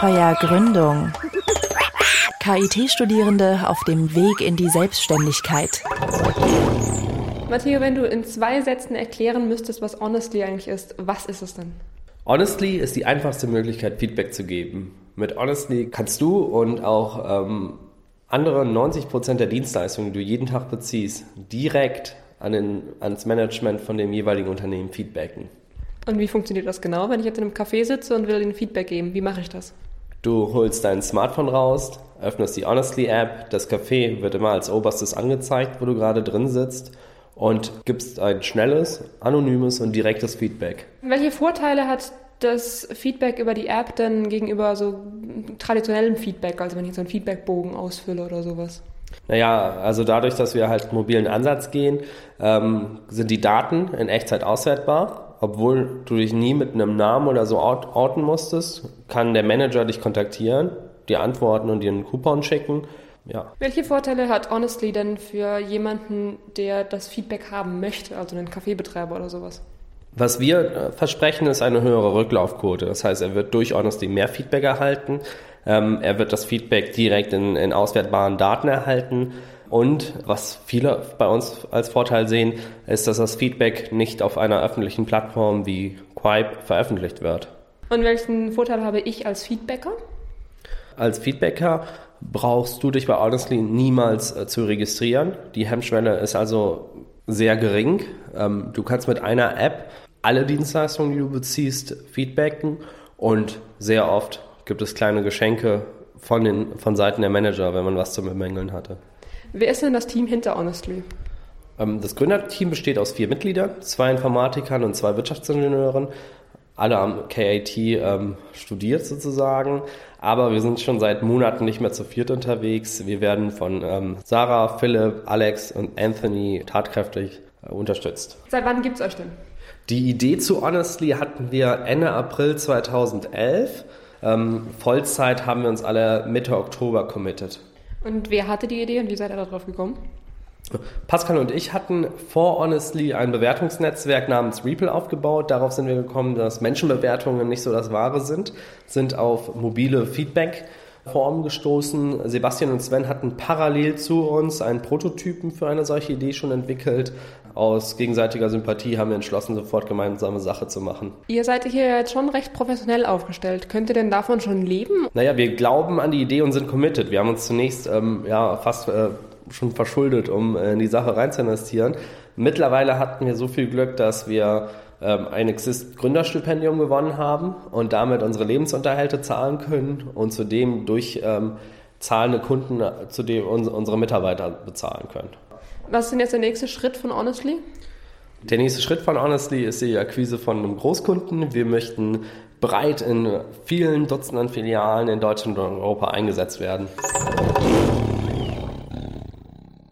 Abenteuer Gründung. KIT-Studierende auf dem Weg in die Selbstständigkeit. Matteo, wenn du in zwei Sätzen erklären müsstest, was Honestly eigentlich ist, was ist es denn? Honestly ist die einfachste Möglichkeit, Feedback zu geben. Mit Honestly kannst du und auch ähm, andere 90 Prozent der Dienstleistungen, die du jeden Tag beziehst, direkt an den, ans Management von dem jeweiligen Unternehmen feedbacken. Und wie funktioniert das genau, wenn ich jetzt in einem Café sitze und will Ihnen Feedback geben? Wie mache ich das? Du holst dein Smartphone raus, öffnest die Honestly-App, das Café wird immer als oberstes angezeigt, wo du gerade drin sitzt und gibst ein schnelles, anonymes und direktes Feedback. Welche Vorteile hat das Feedback über die App denn gegenüber so traditionellem Feedback, also wenn ich so einen Feedbackbogen ausfülle oder sowas? Naja, also dadurch, dass wir halt mobilen Ansatz gehen, ähm, sind die Daten in Echtzeit auswertbar. Obwohl du dich nie mit einem Namen oder so orten musstest, kann der Manager dich kontaktieren, dir antworten und dir einen Coupon schicken. Ja. Welche Vorteile hat Honestly denn für jemanden, der das Feedback haben möchte, also einen Kaffeebetreiber oder sowas? Was wir äh, versprechen, ist eine höhere Rücklaufquote. Das heißt, er wird durch Honestly mehr Feedback erhalten. Ähm, er wird das Feedback direkt in, in auswertbaren Daten erhalten. Und was viele bei uns als Vorteil sehen, ist, dass das Feedback nicht auf einer öffentlichen Plattform wie Quipe veröffentlicht wird. Und welchen Vorteil habe ich als Feedbacker? Als Feedbacker brauchst du dich bei Honestly niemals äh, zu registrieren. Die Hemmschwelle ist also sehr gering. Ähm, du kannst mit einer App alle Dienstleistungen, die du beziehst, feedbacken und sehr oft gibt es kleine Geschenke von, den, von Seiten der Manager, wenn man was zu bemängeln hatte. Wer ist denn das Team hinter Honestly? Ähm, das Gründerteam besteht aus vier Mitgliedern, zwei Informatikern und zwei Wirtschaftsingenieuren. Alle am KIT ähm, studiert sozusagen, aber wir sind schon seit Monaten nicht mehr zu viert unterwegs. Wir werden von ähm, Sarah, Philipp, Alex und Anthony tatkräftig äh, unterstützt. Seit wann gibt es euch denn? Die Idee zu Honestly hatten wir Ende April 2011. Ähm, Vollzeit haben wir uns alle Mitte Oktober committed. Und wer hatte die Idee und wie seid ihr darauf gekommen? Pascal und ich hatten vor Honestly ein Bewertungsnetzwerk namens Reapel aufgebaut. Darauf sind wir gekommen, dass Menschenbewertungen nicht so das Wahre sind, sind auf mobile Feedback Form gestoßen. Sebastian und Sven hatten parallel zu uns einen Prototypen für eine solche Idee schon entwickelt. Aus gegenseitiger Sympathie haben wir entschlossen, sofort gemeinsame Sache zu machen. Ihr seid hier jetzt schon recht professionell aufgestellt. Könnt ihr denn davon schon leben? Naja, wir glauben an die Idee und sind committed. Wir haben uns zunächst ähm, ja, fast äh, schon verschuldet, um äh, in die Sache rein zu investieren. Mittlerweile hatten wir so viel Glück, dass wir ein Exist Gründerstipendium gewonnen haben und damit unsere Lebensunterhalte zahlen können und zudem durch ähm, zahlende Kunden äh, zudem unsere Mitarbeiter bezahlen können. Was ist denn jetzt der nächste Schritt von Honestly? Der nächste Schritt von Honestly ist die Akquise von einem Großkunden. Wir möchten breit in vielen Dutzenden Filialen in Deutschland und Europa eingesetzt werden.